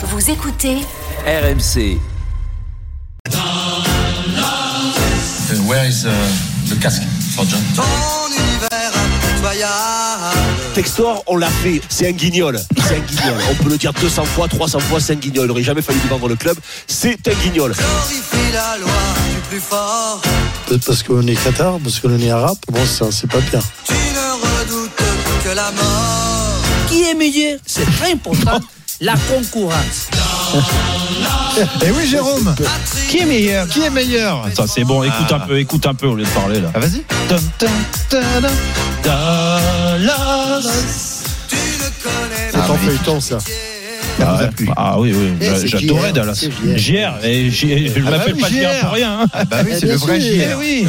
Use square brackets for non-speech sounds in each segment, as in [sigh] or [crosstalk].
Vous écoutez RMC. Where is uh, the casque for John? Textor, on l'a fait, c'est un guignol. C'est un guignol. On peut le dire 200 fois, 300 fois, c'est un guignol. Il n'aurait jamais fallu lui vendre le club. C'est un guignol. Peut-être parce qu'on est Qatar, parce qu'on est arabe. Bon, ça, c'est pas bien. Qui est meilleur? C'est très important. [laughs] La concurrence. [laughs] Et oui, Jérôme. Qui est meilleur? Qui est meilleur? Ça c'est bon, écoute un peu, écoute un peu au lieu de parler là. Ah, vas-y. C'est en feuilleton, ça. Ah, ah oui, oui, j'adorais JR, Dallas. JR. Et je Ah bah m'appelle oui, pas JR pour rien. hein. Ah bah oui, Eh c'est le vrai. JR. Eh oui,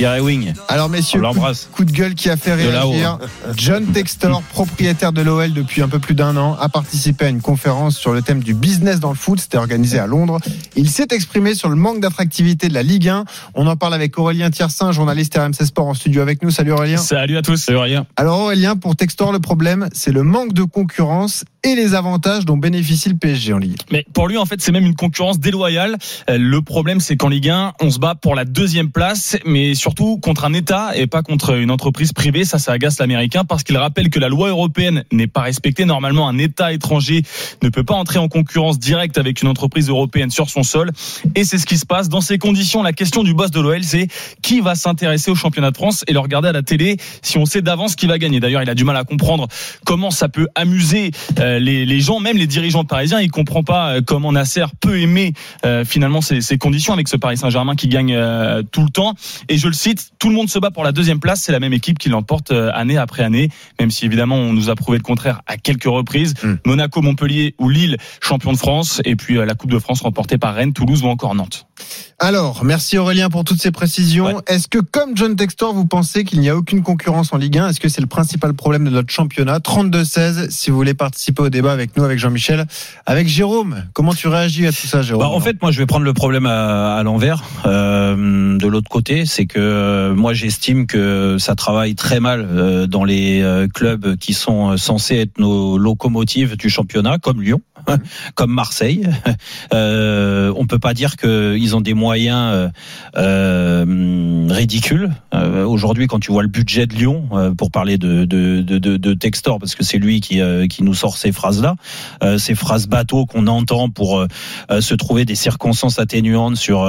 Et Wing. Alors messieurs, On coup, de gueule qui a fait réagir. John Textor, [laughs] propriétaire de l'OL depuis un peu plus d'un an, a participé à une conférence sur le thème du business dans le foot. C'était organisé à Londres. Il s'est exprimé sur le manque d'attractivité de la Ligue 1. On en parle avec Aurélien Tiersin, journaliste RMC Sport en studio avec nous. Salut Aurélien. Salut à tous, salut rien. Alors Aurélien, pour Textor, le problème, c'est le manque de concurrence et les avantages dont bénéficie le PSG en Ligue. Mais pour lui, en fait, c'est même une concurrence déloyale. Euh, Le problème, c'est qu'en Ligue 1, on se bat pour la deuxième place, mais surtout contre un État et pas contre une entreprise privée. Ça, ça agace l'Américain parce qu'il rappelle que la loi européenne n'est pas respectée. Normalement, un État étranger ne peut pas entrer en concurrence directe avec une entreprise européenne sur son sol. Et c'est ce qui se passe. Dans ces conditions, la question du boss de l'OL, c'est qui va s'intéresser au championnat de France et le regarder à la télé si on sait d'avance qui va gagner. D'ailleurs, il a du mal à comprendre comment ça peut amuser euh, les, les gens, même les dirigeants parisiens. Il comprend pas euh, comment Nasser peut aimer euh, finalement ces, ces conditions avec ce Paris Saint-Germain qui gagne euh, tout le temps. Et je le cite, tout le monde se bat pour la deuxième place. C'est la même équipe qui l'emporte euh, année après année, même si évidemment on nous a prouvé le contraire à quelques reprises. Mm. Monaco, Montpellier ou Lille, champion de France, et puis euh, la Coupe de France remportée par Rennes, Toulouse ou encore Nantes. Alors, merci Aurélien pour toutes ces précisions. Ouais. Est-ce que, comme John Textor, vous pensez qu'il n'y a aucune concurrence en Ligue 1 Est-ce que c'est le principal problème de notre championnat? 32-16, si vous voulez participer au débat avec nous, avec Jean-Michel. Avec Jérôme, comment tu réagis à tout ça, Jérôme? Bah, en fait, moi, je vais prendre le problème à, à l'envers. Euh, de l'autre côté, c'est que euh, moi, j'estime que ça travaille très mal euh, dans les euh, clubs qui sont euh, censés être nos locomotives du championnat, comme Lyon, [laughs] comme Marseille. [laughs] Euh, on peut pas dire qu'ils ont des moyens euh, euh, ridicules. Euh, Aujourd'hui, quand tu vois le budget de Lyon, euh, pour parler de, de, de, de, Textor, parce que c'est lui qui, euh, qui nous sort ces phrases-là, ces phrases bateaux qu'on entend pour se trouver des circonstances atténuantes sur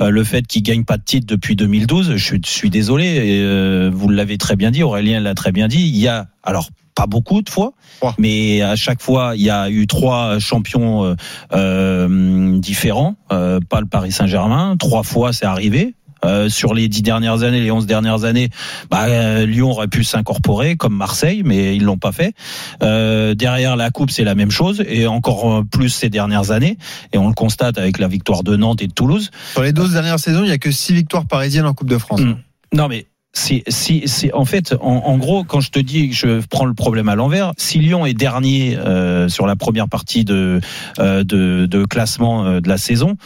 le fait qu'il gagne pas de titre depuis 2012. Je suis, je suis désolé, et, vous l'avez très bien dit, Aurélien l'a très bien dit. Il y a alors pas beaucoup de fois, mais à chaque fois il y a eu trois champions euh, euh, différents. Euh, pas le Paris Saint-Germain, trois fois c'est arrivé. Euh, sur les dix dernières années, les onze dernières années, bah, euh, Lyon aurait pu s'incorporer comme Marseille, mais ils l'ont pas fait. Euh, derrière la coupe, c'est la même chose, et encore plus ces dernières années. Et on le constate avec la victoire de Nantes et de Toulouse. Sur les 12 dernières saisons, il n'y a que 6 victoires parisiennes en Coupe de France. Mm. Non, mais si, si, si, en fait, en, en gros, quand je te dis que je prends le problème à l'envers, si Lyon est dernier euh, sur la première partie de, euh, de, classement euh, de la saison,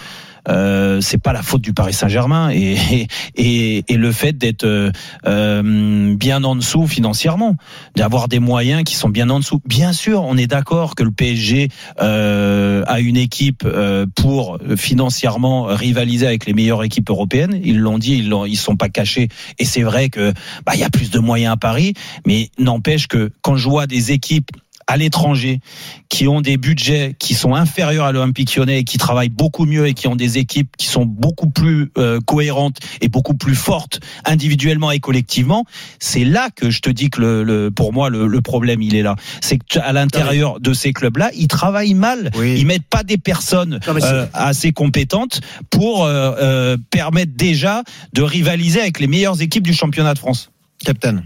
euh, c'est pas la faute du Paris Saint-Germain et, [laughs] et, et le fait d'être euh, euh, bien en dessous financièrement, d'avoir des moyens qui sont bien en dessous. Bien sûr, on est d'accord que le PSG euh, a une équipe euh, pour financièrement rivaliser avec les meilleures équipes européennes. Ils l'ont dit, ils ils sont pas cachés. Et c'est vrai que bah il y a plus de moyens à Paris, mais n'empêche que quand je vois des équipes à l'étranger qui ont des budgets qui sont inférieurs à l'Olympique lyonnais et qui travaillent beaucoup mieux et qui ont des équipes qui sont beaucoup plus euh, cohérentes et beaucoup plus fortes individuellement et collectivement, c'est là que je te dis que le, le- pour moi le, le problème il est là. C'est que à l'intérieur de ces clubs-là, ils travaillent mal. Oui. Ils mettent pas des personnes euh, assez compétentes pour euh, euh, permettre déjà de rivaliser avec les meilleures équipes du championnat de France. Captain.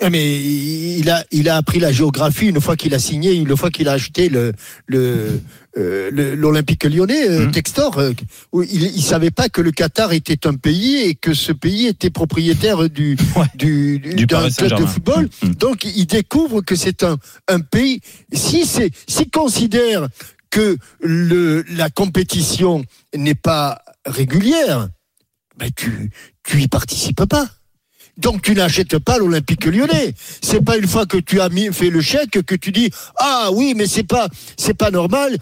Eh, Mais il a, il a appris la géographie une fois qu'il a signé, une fois qu'il a acheté le, le, euh, l'Olympique lyonnais, euh, Mhm. Textor. euh, où il, il savait pas que le Qatar était un pays et que ce pays était propriétaire du, Ouais. du, Du d'un club de football. Mhm. Donc il découvre que c'est un, un pays. Si c'est, s'il considère que le, la compétition n'est pas régulière, ben tu, tu y participes pas. Donc tu n'achètes pas l'Olympique Lyonnais. C'est pas une fois que tu as mis, fait le chèque que tu dis ah oui mais c'est pas c'est pas normal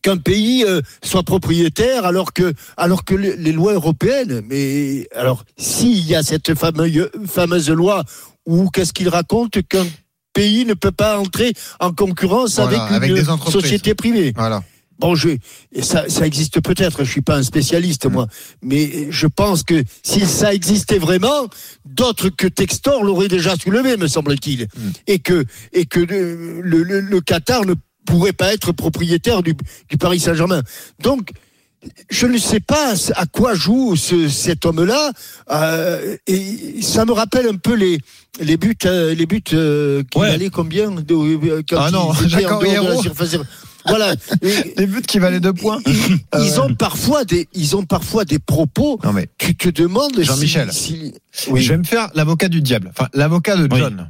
qu'un pays euh, soit propriétaire alors que alors que les, les lois européennes mais alors s'il y a cette fameuse fameuse loi où qu'est-ce qu'il raconte qu'un pays ne peut pas entrer en concurrence Voilà, avec avec une des société privée? Voilà. Bon, je, ça, ça existe peut-être. Je suis pas un spécialiste moi, mais je pense que si ça existait vraiment, d'autres que Textor l'auraient déjà soulevé, me semble-t-il, et que et que le, le, Qatar ne pourrait pas être propriétaire du, du Paris Saint-Germain. Donc je ne sais pas à quoi joue ce, cet homme-là, euh, et ça me rappelle un peu les les buts euh, les buts euh, qui Ouais. combien de, euh, quand Ah non, [laughs] en dehors de la surface. Voilà. Et- Les buts qui valaient deux points. ils, Euh, ils ont parfois des, ils ont parfois des propos. Non mais Tu te demandes si- Jean-Michel. si, oui. je vais me faire l'avocat du diable. Enfin, l'avocat de. John. Oui.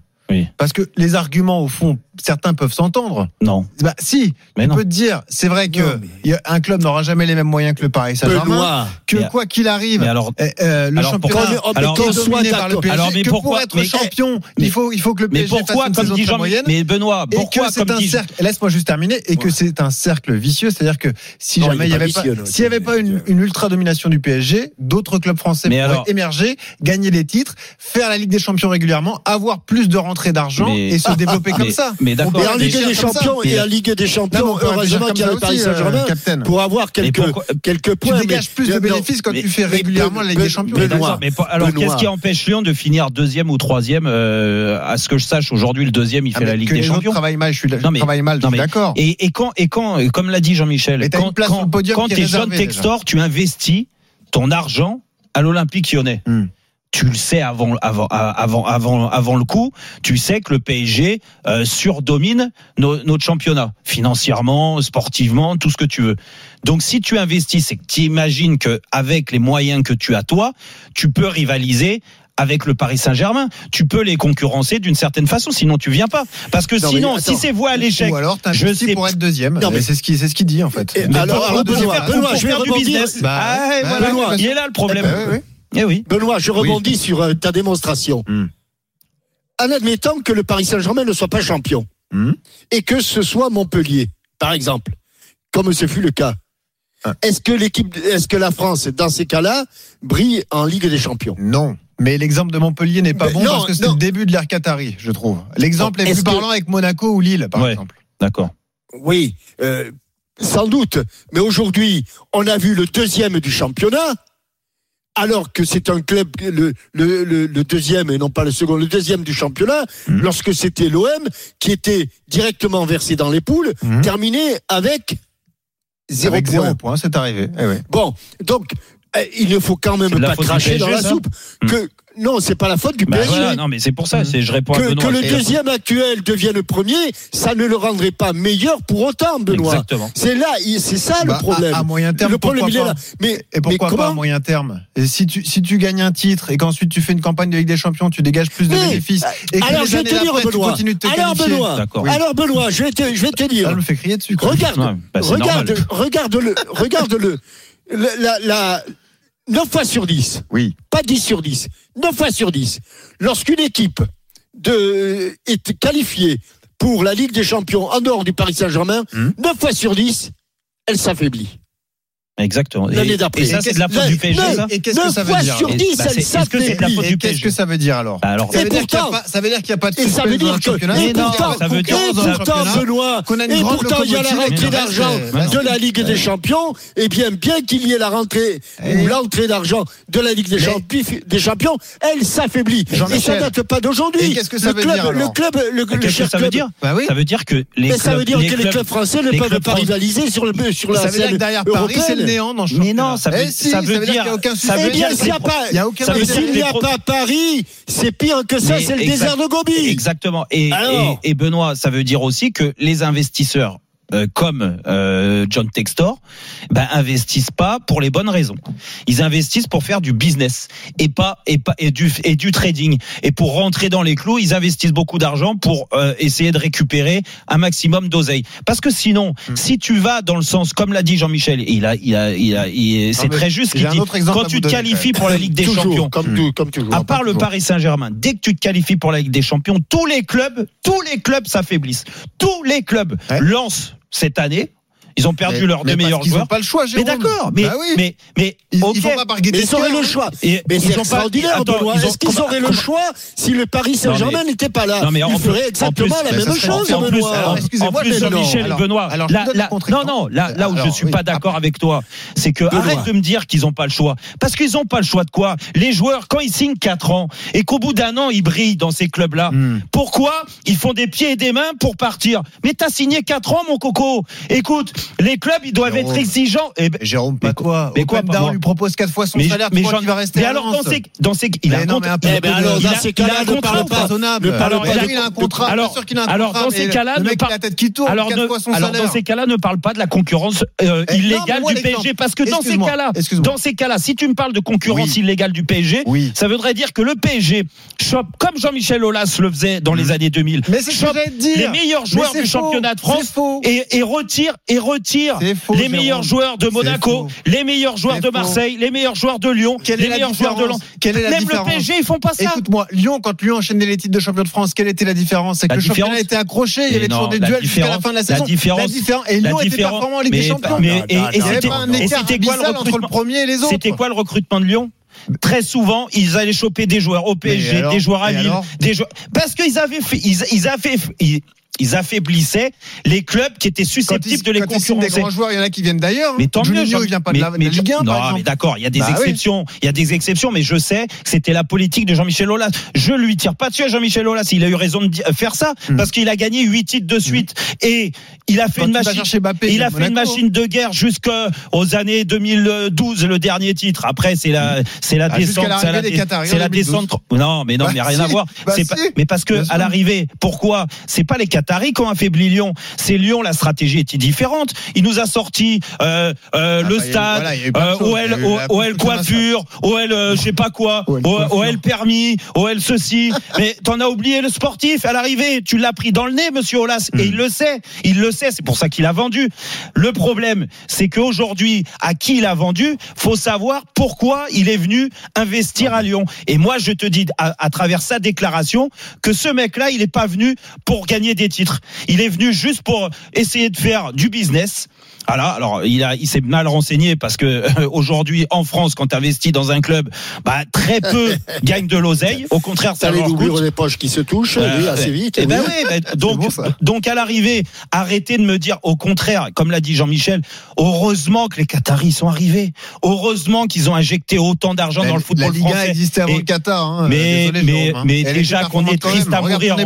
Parce que les arguments, au fond, certains peuvent s'entendre. Non. Bah, si, Mais tu non. peux te dire, c'est vrai que Non, mais- un club n'aura jamais les mêmes moyens que le Paris Saint-Germain. Que Mais- quoi qu'il arrive, Mais alors, euh, euh, le Alors, championnat pourquoi- mais alors, est dominé par le. PSG. Alors, mais que pourquoi- pour être mais- champion, mais- il faut, il faut que le mais PSG pourquoi, fasse une comme saison dit Jean, moyenne. mais Benoît, pourquoi, c'est comme un dit cercle. Laisse-moi juste terminer. Et que c'est un cercle vicieux, c'est-à-dire que si Non, jamais il il est y pas avait pas, s'il y avait pas une, une ultra domination du PSG, d'autres clubs français Mais pourraient émerger, gagner des titres, faire la Ligue des Champions régulièrement, avoir plus de rentrées d'argent Mais- et se [laughs] développer comme mais- ça. mais d'accord, Et en Ligue des. Champions, et en Ligue des Champions, heureusement qu'il y a le Paris euh, Saint-Germain Captain. pour avoir quelques, quelques Tu points. dégages mais- plus de bénéfices quand tu fais régulièrement la Ligue des Champions. Mais alors qu'est-ce qui empêche Lyon de finir deuxième ou troisième euh, À ce que je sache, aujourd'hui, le deuxième, il Ah, fait la Ligue des Champions. travaillent mal, je suis Non, mais- travaille mal, je non, suis mais- d'accord. Et, et quand, et quand, euh, comme l'a dit Jean-Michel, quand, quand, quand t'es John Textor, tu investis ton argent à l'Olympique lyonnais. Hmm. Tu le sais avant, avant, avant, avant, avant le coup. Tu sais que le PSG euh, surdomine no- notre championnat financièrement, sportivement, tout ce que tu veux. Donc, si tu investis, c'est que tu imagines que avec les moyens que tu as toi, tu peux rivaliser avec le Paris Saint-Germain. Tu peux les concurrencer d'une certaine façon, sinon tu viens pas. Parce que Non, sinon, attends. si c'est voie à l'échec, Ou alors je sais- pour être deuxième. Non, mais- c'est ce qu'il c'est ce qu'il dit en fait. Et alors, alors, Benoît, Benoît, je vais faire du rebondir. business. Bah, Ah, ouais, bah, voilà. Benoît. il est là le problème. Bah, oui, oui. Eh oui. Benoît, je rebondis sur euh, ta démonstration. Hmm. En admettant que le Paris Saint-Germain ne soit pas champion Hmm. et que ce soit Montpellier, par exemple, comme ce fut le cas. Ah. Est-ce que l'équipe, est-ce que la France, dans ces cas-là, brille en Ligue des Champions? Non. Mais l'exemple de Montpellier n'est pas Mais bon non, parce que c'est le début de l'ère Qatari, je trouve. L'exemple Bon, est plus que- parlant avec Monaco ou Lille, par Ouais. exemple. D'accord. Oui, euh, sans doute. Mais aujourd'hui, on a vu le deuxième du championnat, alors que c'est un club, le, le, le, le deuxième et non pas le second, le deuxième du championnat, Mhm. lorsque c'était l'OM qui était directement versé dans les poules, Mhm. terminé avec zéro Avec point. zéro point, c'est arrivé. Eh oui. Bon, donc il ne faut quand même pas cracher PSG, dans la soupe. Mhm. Que non, c'est pas la faute du Bah PSG. voilà, non, mais c'est pour ça, c'est, je réponds à que, Benoît. que le deuxième actuel devienne premier, ça ne le rendrait pas meilleur pour autant, Benoît. Exactement. C'est là, c'est ça Bah, le problème. À, à moyen terme, le problème, pourquoi il est pas là. Mais, Et pourquoi mais pas à moyen terme Et si tu, si tu gagnes un titre et qu'ensuite tu fais une campagne de Ligue des Champions, tu dégages plus de Mais, bénéfices. Et que Alors, les je vais te dire, Benoît. continues de te Alors, qualifier. Benoît. Oui. Alors, Benoît, je vais te, je vais te dire. Ça me fait crier dessus. quoi. Regarde, Ouais, bah, regarde, normal. regarde-le, regarde-le. La, la, la- 9 fois sur 10, Oui. pas 10 sur 10, 9 fois sur 10. Lorsqu'une équipe de, est qualifiée pour la Ligue des Champions en dehors du Paris Saint-Germain, Hmm. 9 fois sur 10, elle s'affaiblit. Exactement. Et, L'année d'après. et ça, c'est de la faute du PSG, ça? Et qu'est-ce que 9 ça veut dire sur alors 10, Bah, elle c'est- est-ce que c'est de la s'affaiblit. qu'est-ce que ça veut dire alors? Bah, alors, ça veut, dire qu'il y a pourtant- pas, ça veut dire qu'il n'y a pas de Et ça veut suspense dans dire le que, championnat. et pourtant, Benoît, et pourtant, il y a la rentrée d'argent de la Ligue des Champions, et bien, bien qu'il y ait la rentrée Et- ou l'entrée d'argent de la Ligue des, Champions, elle s'affaiblit. Et ça Jean-Michel. date pas d'aujourd'hui. Et qu'est-ce que ça Le veut club- dire, Le club, que cher club- Bah. Ça veut dire que les Mais clubs, ça veut dire les que les clubs- clubs français ne les peuvent clubs pas rivaliser sur, le, sur la Ça veut dire scène que derrière Paris, c'est le européenne. Néant dans le Mais non, ça veut- Eh si, ça veut dire dire- qu'il n'y a aucun ça Eh veut bien, dire s'il n'y a pas, y aucun ça veut mais dire s'il n'y a pas Paris, c'est pire que ça, c'est le désert de Gobi. Exactement. Et, Alors et, et Benoît, ça veut dire aussi que les investisseurs euh, comme euh, John Textor, ben investissent pas pour les bonnes raisons. Ils investissent pour faire du business et pas et pas et du et du trading. Et pour rentrer dans les clous, ils investissent beaucoup d'argent pour euh, essayer de récupérer un maximum d'oseille. Parce que sinon, Hmm. si tu vas dans le sens comme l'a dit Jean-Michel, il a il a il a il- c'est très juste qu'il dit. Quand tu te qualifies pour la Ligue des toujours, Champions, comme, tout, comme toujours. à part le toujours. Paris Saint-Germain, dès que tu te qualifies pour la Ligue des Champions, tous les clubs, tous les clubs s'affaiblissent. Tous les clubs Ouais. lancent cette année. Ils ont perdu Mais- leurs mais deux meilleurs joueurs. ont pas le choix, Mais Jérôme. d'accord, mais, Bah oui. mais, mais, Ils, ok. ils vont pas Mais ils auraient le choix. Et- Mais ils c'est pas- extraordinaire, Attends, Benoît. ils Est-ce qu'ils comment- auraient le choix si le Paris Saint-Germain mais- n'était pas là? Non, mais Ils feraient en exactement plus, la même chose, en plus, Benoît. alors, excusez-moi, en plus, mais non. Jean-Michel et Alors- Benoît, non, non, là, où je Alors, suis pas d'accord avec toi, c'est que arrête de me dire qu'ils ont pas le choix. Parce qu'ils ont pas le choix de quoi? Les joueurs, quand ils signent 4 ans et qu'au bout d'un an, ils brillent dans ces clubs-là, Hmm. pourquoi ils font des pieds et des mains pour partir? Mais t'as signé 4 ans, mon coco. Écoute, les clubs, ils doivent Jérôme. être exigeants. Eh ben, Jérôme, pas Mais toi. mais quoi, moi lui propose quatre fois son mais, salaire. mais Jean- qu'il va rester mais alors dans ces, dans ces, il a un contrat. alors, il dans ces il cas-là, ne parle pas raisonnable. Parle Alors, il a- il un contrat. alors- sûr qu'il a un alors, contrat, dans ces cas-là, ne mec, par- il a la tête qui tourne. Alors, alors dans ces cas-là, ne parle pas de la concurrence euh, Eh, illégale du. PSG, parce que dans ces cas-là, dans ces cas-là, si tu me parles de concurrence illégale du PSG, ça voudrait dire que le PSG chope comme Jean-Michel Aulas le faisait dans les années 2000. Mais c'est ce que chope j'allais te dire. les meilleurs joueurs du championnat de France et, et retire et retire faux, les Jérôme. meilleurs joueurs de Monaco, les meilleurs joueurs de faux. Marseille, les meilleurs joueurs de Lyon, Quelle les est la meilleurs joueurs de. Quelle est la Même différence le PSG, ils font pas ça. Écoute-moi, Lyon, quand Lyon enchaînait les titres de champion de France, quelle était la différence C'est que La le championnat était accroché, il y avait toujours des duels jusqu'à la différence- fin de la différence- La différence- et La Lyon était performant en Ligue des Champions. mais- et- c'était- un écart entre le recrutement premier et les autres. C'était quoi le recrutement de Lyon Très souvent, ils allaient choper des joueurs au PSG, alors des joueurs à Lille, des joueurs parce qu'ils avaient fait, ils, ils avaient, ils, ils affaiblissaient les clubs qui étaient susceptibles de les signent des concurrencer. grands joueurs, il y en a qui viennent d'ailleurs. Mais tant mieux, Juninho, Jean- il vient pas mais- de la, Ligue 1, non, par mais d'accord, il y a des Bah exceptions, il y a des exceptions, mais je sais que c'était la politique de Jean-Michel Aulas. Je lui tire pas dessus à Jean-Michel Aulas, il a eu raison de di- faire ça Hmm. parce qu'il a gagné huit titres de suite et il a fait une machine. Il a de fait une machine de guerre jusqu'aux années 2012, le dernier titre. Après, c'est la, c'est la Ah, descente, c'est la, des dé- Qataris en c'est la 2012. descente. Non, mais non, Bah mais rien à voir. bah mais parce que à l'arrivée, pourquoi? C'est pas les Qataris qui ont affaibli Lyon. C'est Lyon. La stratégie était différente. Il nous a sorti euh, euh, Ah, le bah, stade, voilà, euh, OL, OL coiffure, OL euh, je sais pas quoi, OL OL, coiffure. OL permis, OL ceci. [laughs] mais t'en as oublié le sportif à l'arrivée. Tu l'as pris dans le nez, Monsieur Olas, Hmm. et il le sait. Il le sait. C'est pour ça qu'il a vendu. Le problème, c'est qu'aujourd'hui, à qui il a vendu, faut savoir pourquoi il est venu investir à Lyon. Et moi, je te dis à, à travers sa déclaration que ce mec-là, il n'est pas venu pour gagner des titres. Il est venu juste pour essayer de faire du business. Voilà, alors il a, il s'est mal renseigné parce que euh, [laughs] aujourd'hui en France, quand tu investis dans un club, bah très peu [laughs] gagnent de l'oseille. Au contraire, ça les leur coûte. des poches qui se touchent, oui, Euh, assez vite. Eh ben oui. ben, [laughs] donc, bon, donc à l'arrivée, arrêtez de me dire au contraire, comme l'a dit Jean-Michel, heureusement que les Qataris sont arrivés. Heureusement qu'ils ont injecté autant d'argent dans le La football Liga français. existait avant Et- le Qatar. hein. mais Désolé, mais, Jérôme, hein. mais déjà qu'on est triste à mourir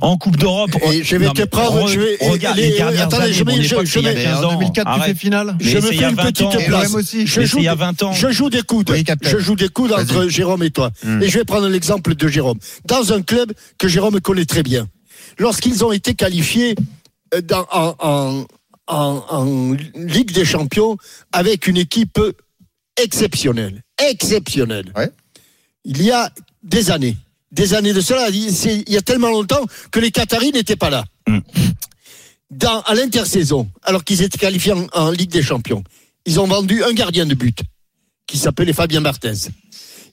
en, Coupe d'Europe. Je vais te prendre, regarde les- dernières années, je mon vais- je- époque, je c'est il y a vais- Et en 15 ans. 2004, tu fais Arrête. finale. Mais Je me fais une 20 petite place. Je joue il y a des- 20 ans. Je joue des coudes. Oui, je joue des coudes entre. Jérôme et toi. Hmm. Et je vais prendre l'exemple de Jérôme. Dans un club que Jérôme connaît très bien. Lorsqu'ils ont été qualifiés euh, dans- en, en- en- en Ligue des Champions avec une équipe exceptionnelle. Exceptionnelle. Ouais. Il y a des années. Des années de cela. Il y a tellement longtemps que les Qataris n'étaient pas là. Hmm. Dans, à l'intersaison, alors qu'ils étaient qualifiés en, en Ligue des Champions, ils ont vendu un gardien de but qui s'appelait Fabien Barthez.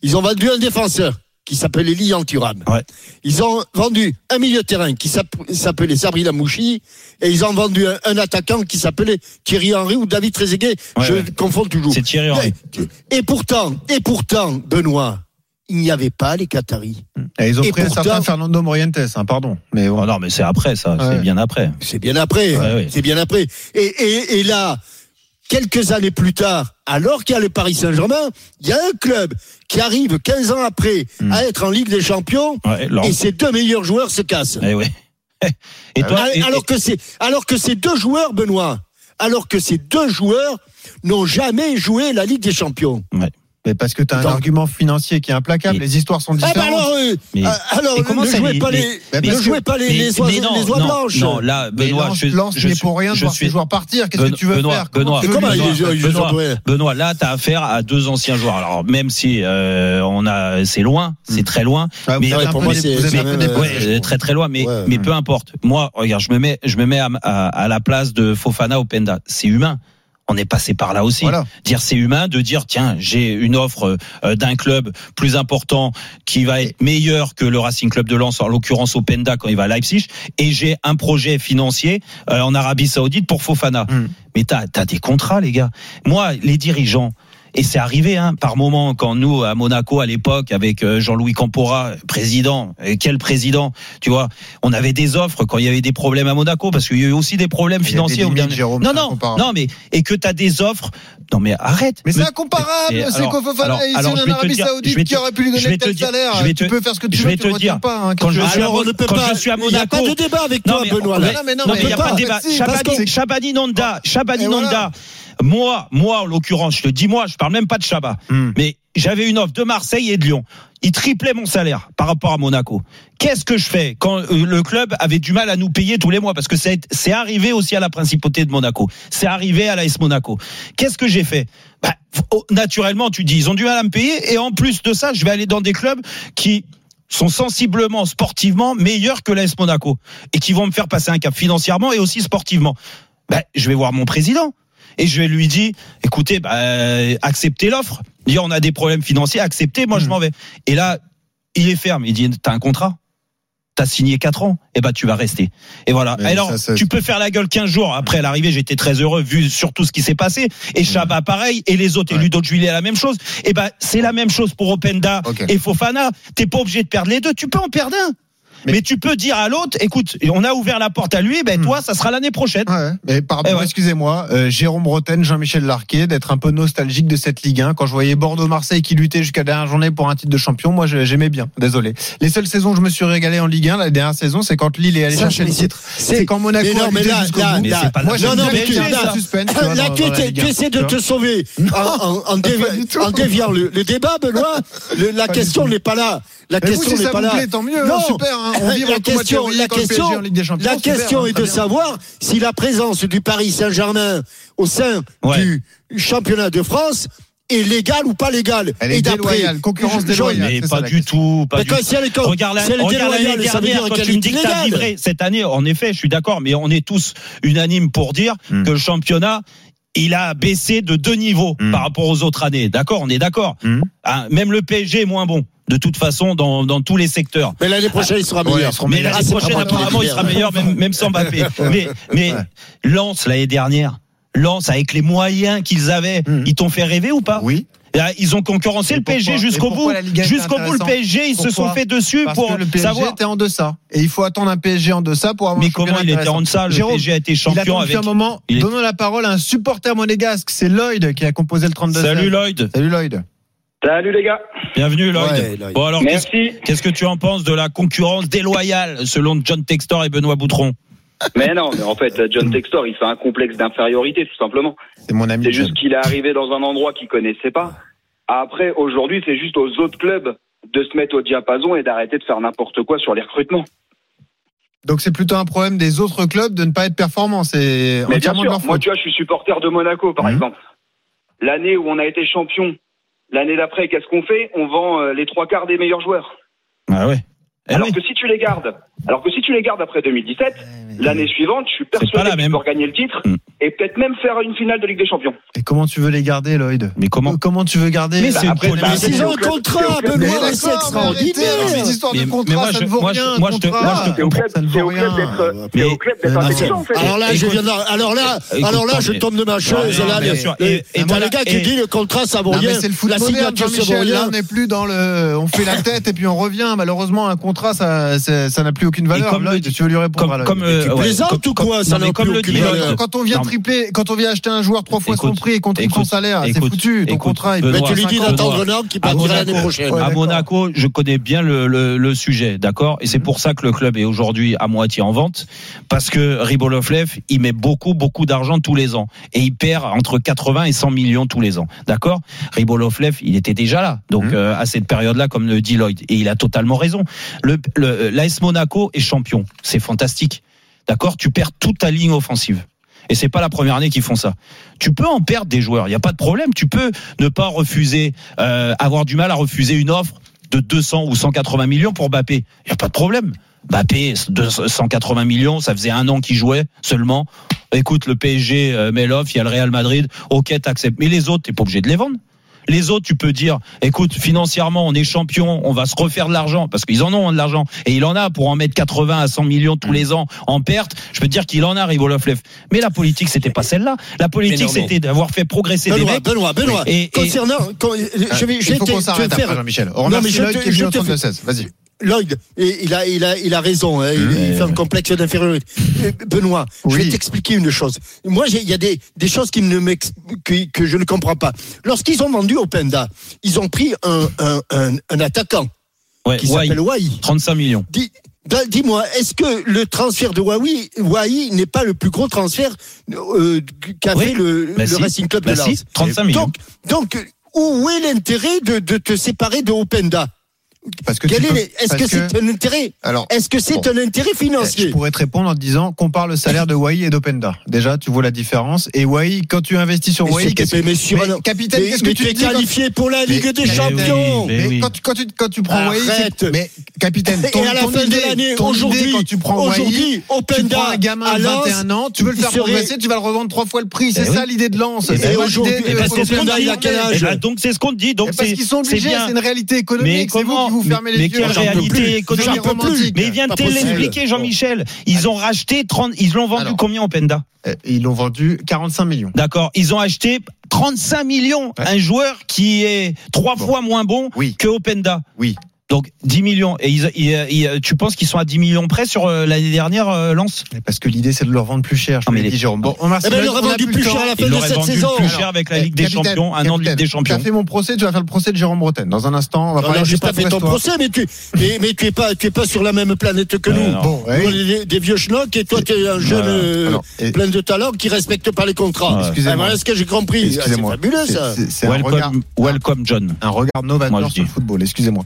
Ils ont vendu un défenseur qui s'appelait Lilian Thuram. Ouais. Ils ont vendu un milieu de terrain qui s'app- s'appelait Sabri Lamouchi et ils ont vendu un, un attaquant qui s'appelait Thierry Henry ou David Trezeguet. Ouais, je ouais. confonds toujours. C'est Thierry Henry. Et pourtant, et pourtant, Benoît, il n'y avait pas les Qataris. Et ils ont Et pris un pourtant- certain Fernando Morientes, hein, pardon. Mais bon. Oh non, mais c'est après ça, Ouais. c'est bien après. C'est bien après. Ouais, ouais. C'est bien après. Et, et, et là, quelques années plus tard, alors qu'il y a le Paris Saint-Germain, il y a un club qui arrive 15 ans après Hmm. à être en Ligue des Champions et ses deux meilleurs joueurs se cassent. Eh ouais. [laughs] Et toi, Alors- et- alors que c'est alors que ces deux joueurs, Benoît, alors que ces deux joueurs n'ont jamais joué la Ligue des Champions. Mais parce que tu as un Donc- argument financier qui est implacable. Mais- Les histoires sont Ah différentes. bah alors, euh, Mais- ah, alors Et comment ne ça, jouez mais- pas les, ne jouez pas les, oies, mais non, les oies non, blanches. Non, là, Benoît, je, Lens je pour rien de je voir suis- joueurs partir. Qu'est-ce Ben- que tu veux Benoît, faire Benoît, Benoît, Benoît, Benoît, là, tu as affaire à deux anciens joueurs. Alors, même si euh, on a, c'est loin, c'est très loin. Ah, vous Mais- pour moi, c'est- euh, très très loin, mais peu importe. Moi, regarde, je me mets, je me mets à la place de Fofana Openda. C'est humain. On est passé par là aussi. Voilà. Dire c'est humain de dire tiens j'ai une offre euh, d'un club plus important qui va être meilleur que le Racing Club de Lens en l'occurrence au Penda quand il va à Leipzig et j'ai un projet financier euh, en Arabie Saoudite pour Fofana. Mm. Mais t'as as des contrats les gars. Moi les dirigeants et c'est arrivé hein, par moment quand nous à Monaco à l'époque avec euh, Jean-Louis Campora président et quel président tu vois on avait des offres quand il y avait des problèmes à Monaco parce qu'il y a eu aussi des problèmes Il des financiers ou limites, Jérôme, non non non mais et que tu as des offres non mais arrête Mais c'est incomparable, c'est alors- Fofana alors- alors, en Arabie dire- Saoudite qui aurait pu lui donner tel dire- salaire. je vais Tu te- peux faire ce que tu je veux, vais tu te le dire, pas. hein, quand je suis tu. Alors quand pas. je suis à Il n'y a pas Monaco- de débat avec Non, toi, mais- Benoît. Non, mais il n'y a pas de débat. Chabani, Nonda, Chabani Et Nonda. Moi, moi, en l'occurrence, je te dis moi, je parle même pas de Chabat. Hmm. Mais j'avais une offre de Marseille et de Lyon. Il triplait mon salaire par rapport à Monaco. Qu'est-ce que je fais quand euh, le club avait du mal à nous payer tous les mois? Parce que c'est c'est arrivé aussi à la principauté de Monaco. C'est arrivé à l'AS Monaco. Qu'est-ce que j'ai fait? Bah, oh, Naturellement, tu dis, ils ont du mal à me payer. Et en plus de ça, je vais aller dans des clubs qui sont sensiblement sportivement meilleurs que l'AS Monaco et qui vont me faire passer un cap financièrement et aussi sportivement. Bah, je vais voir mon président et je vais lui dire écoutez bah, euh, acceptez l'offre dire on a des problèmes financiers acceptez moi je Hmm. m'en vais et là il est ferme il dit t'as un contrat? T'as signé 4 ans, et ben tu vas rester. Et voilà. Mais Alors, ça, ça- tu peux faire la gueule 15 jours. Après l'arrivée, j'étais très heureux vu sur tout ce qui s'est passé. Et Chabat pareil, et les autres, et Ouais. Ludo Juillet la même chose. Et ben c'est la même chose pour Openda et Fofana. T'es pas obligé de perdre les deux. Tu peux en perdre un. Mais, Mais- tu peux dire à l'autre, écoute, on a ouvert la porte à lui, ben Hmm. toi, ça sera l'année prochaine. Ouais, mais par Eh ouais. excusez-moi, euh, Jérôme Bretagne, Jean-Michel Larquet, d'être un peu nostalgique de cette Ligue 1. Quand je voyais Bordeaux-Marseille qui luttait jusqu'à la dernière journée pour un titre de champion, moi j'aimais bien. Désolé. Les seules saisons où je me suis régalé en Ligue 1, la dernière saison, c'est quand Lille est allé chercher le titre. C'est quand Monaco mais non, a mais là- jusqu'au là- bout. Mais là- Moi, non, bien mais tu- suspense, tu vois, Là, tu, dans la tu- Ligue tu 1, essaies de te sauver en, déviant le, débat, Benoît. La question n'est pas là. La question si n'est ça pas vous là. plaît, tant mieux, Non. hein, super, hein. On vit la question, la question, PSG en Ligue des Champions, la question hein, est très de bien. savoir si la présence du Paris Saint-Germain au sein Ouais. du championnat de France est légale ou pas légale. Elle est Et d'après- déloyale, concurrence déloyale. Mais pas du tout, pas Mais du quand tout. si elle est, comme- Regarde la- si elle est regarde déloyale, ça veut dire quand qu'elle tu me est dis que t'as illégale. livré cette année. En effet, je suis d'accord, mais on est tous unanimes pour dire Hmm. que le championnat il a baissé de deux niveaux Hmm. par rapport aux autres années. D'accord, on est d'accord. Hmm. Hein, même le PSG est moins bon de toute façon dans, dans tous les secteurs. Mais l'année prochaine, il sera meilleur. Mais l'année prochaine, apparemment, il sera meilleur, même, même sans Mbappé. Mais, mais Ouais. Lens, l'année dernière, Lens, avec les moyens qu'ils avaient, Mhm. ils t'ont fait rêver ou pas? Oui. Là, Ils ont concurrencé Et le PSG jusqu'au bout. Jusqu'au bout, le PSG, ils se sont fait dessus Parce pour que le PSG savoir. était en deçà. Et il faut attendre un PSG en deçà pour avoir Mais un comment il était en deçà? Le Jérôme, PSG a été Il champion avec. depuis un moment. il est- Donnons la parole à un supporter monégasque. C'est Lloyd qui a composé le 32 Salut Lloyd, Salut Lloyd. Salut les gars. bienvenue Lloyd. Ouais, Lloyd. Bon alors, qu'est-ce Merci. qu'est-ce que tu en penses de la concurrence déloyale selon John Textor et Benoît Boutron Mais non, mais en fait, John Textor, il fait un complexe d'infériorité, tout simplement. C'est mon ami. C'est juste qu'il est arrivé dans un endroit qu'il connaissait pas. Après, aujourd'hui, c'est juste aux autres clubs de se mettre au diapason et d'arrêter de faire n'importe quoi sur les recrutements. Donc c'est plutôt un problème des autres clubs de ne pas être performants. C'est Mais bien sûr, moi, tu vois, je suis supporter de Monaco, par Mhm. exemple. L'année où on a été champion, l'année d'après, qu'est-ce qu'on fait? On vend euh, les trois quarts des meilleurs joueurs. Ah ouais. Eh alors oui. que si tu les gardes, alors que si tu les gardes après 2017, l'année suivante, je suis persuadé la que même. tu peux regagner le titre Mm. et peut-être même faire une finale de Ligue des Champions. Et comment tu veux les garder, Lloyd? Mais comment Euh, Comment tu veux garder Mais Bah, c'est une après, c'est s'ils ont un contrat, Benoît, c'est extraordinaire. ces histoires de contrat, ça je- ne vaut moi, je- rien. moi, je te- contrat. moi, je te C'est au club, Ça ne c'est vaut au club rien. d'être, mais- intelligent, en fait. Alors là, je viens alors là, Écoute, alors là, je tombe de ma chaise. Et- t'as le gars qui dit le contrat, ça vaut rien. c'est le foot La moderne, signature, ça vaut Jean-Michel. Là, rien. on n'est plus dans le. On fait la tête et puis on revient. Malheureusement, un contrat, ça, ça ça n'a plus aucune valeur. comme Lloyd, le- tu veux lui répondre comme, comme, euh, tu ouais, plaisantes comme- ou quoi comme- Ça non, comme plus le aucune dit valeur. Lloyd, Quand- on vient tripler, quand on vient acheter un joueur trois fois son Écoute, prix et qu'on triple son salaire, c'est foutu. Ton écoute, contrat, il. Mais tu lui dis d'attendre un an qui partira Monaco. l'année prochaine. Ouais, à. Monaco, je connais bien le, le, le sujet, d'accord? Et c'est pour ça que le club est aujourd'hui à moitié en vente, parce que Ribolovlev, il met beaucoup, beaucoup d'argent tous les ans. Et il perd entre 80 et 100 millions tous les ans, d'accord? Ribolovlev, il était déjà là, donc Mhm. euh, à cette période-là, comme le dit Lloyd. Et il a totalement raison. L'AS Monaco est champion, c'est fantastique, d'accord? Tu perds toute ta ligne offensive. Et c'est pas la première année qu'ils font ça. Tu peux en perdre des joueurs, il y a pas de problème. Tu peux ne pas refuser, euh, avoir du mal à refuser une offre de 200 ou 180 millions pour Mbappé. Il y a pas de problème. Mbappé, 180 millions, ça faisait un an qu'il jouait seulement. Écoute, le PSG euh, met l'offre, il y a le Real Madrid, ok, t'acceptes. Mais les autres, t'es pas obligé de les vendre. Les autres, tu peux dire, écoute, financièrement, on est champion, on va se refaire de l'argent, parce qu'ils en ont hein, de l'argent. Et il en a pour en mettre 80 à 100 millions tous les ans en perte. Je peux te dire qu'il en a, Rivolovlev. Mais la politique, c'était pas celle-là. La politique, c'était d'avoir fait progresser des Benoît, mecs. Benoît, Benoît. Et- et- concernant, quand- je vais, je Il vais faut te, qu'on te s'arrête après, faire. Jean-Michel. On Non, mais remercie je Lloyd te- qui est je venu te au fais- 32-16. Vas-y. Lloyd, il a, il a, il a raison. hein, il, il fait un complexe d'infériorité. Euh, Benoît, je vais t'expliquer une chose. Moi, j'ai- il y a des, des choses qui ne que, que je ne comprends pas. Lorsqu'ils ont vendu Openda, ils ont pris un, un, un, un attaquant Ouais, qui s'appelle Wai. 35 millions. Dis- da- Dis-moi, est-ce que le transfert de Wai, Wai n'est pas le plus gros transfert euh, qu'a Oui. fait le, Bah le si. Racing Club Bah de si, Lens 35 millions. Donc, donc, où est l'intérêt de, de te séparer de Openda? Parce que Quel tu est peux- les- Est-ce que c'est un intérêt Alors, Est-ce que c'est Bon. un intérêt Je financier pourrais te répondre en te disant compare le salaire de Wai et d'Openda. Déjà, tu vois la différence. Et Wai, quand tu investis sur Wai, capitaine, mais, qu'est-ce que mais tu es qualifié pour la Ligue Mais- des mais Champions. oui, mais Mais oui. quand, tu, quand, tu, quand tu prends Wai, mais capitaine, Et ton, à la ton fin idée, de l'année, aujourd'hui, quand tu prends aujourd'hui, Wai, tu Openda prends un gamin à de Lens, 21 ans, tu veux le faire progresser, tu vas le revendre trois fois le prix. C'est Eh ça l'idée de Lens. Et aujourd'hui, il a quel détourner. âge Eh ben, donc c'est ce qu'on te dit. Donc c'est qu'ils sont c'est obligés, bien. c'est une réalité économique. Vous fermez les mais yeux. quelle j'en peux réalité économique. Mais il vient de te l'expliquer, Jean-Michel. Ils ont racheté 30, ils l'ont vendu Alors. combien Openda Euh, Ils l'ont vendu 45 millions. D'accord. Ils ont acheté 35 millions. Ouais. Un joueur qui est trois Bon. fois moins bon Oui. que Openda. Oui. Donc 10 millions. Et ils, ils- ils- tu penses qu'ils sont à 10 millions près sur euh, l'année dernière, euh, Mais Parce que l'idée, c'est de le revendre plus cher. Je Non, te mais les- dit, Jérôme. Bon, on Eh ben, vendu plus cher temps. à la fin Ils de l'auraient cette vendu saison. plus cher avec la Ligue des Capitaine, Champions, un an de Ligue des Tu Champions. as fait mon procès, tu vas faire le procès de Jérôme Bretagne. Dans un instant, on va Non, parler non, j'ai pas fait ton procès, mais tu, mais, mais tu es pas, tu es pas sur la même planète que nous. Bon, oui. des, des vieux schnocks et toi, tu es un jeune euh, plein de talent qui respecte pas les contrats. Ouais. Excusez-moi. Ah, voilà ce que j'ai compris. Ah, C'est Excusez-moi. fabuleux, ça. Welcome, welcome John. un regard novateur sur le football. Excusez-moi.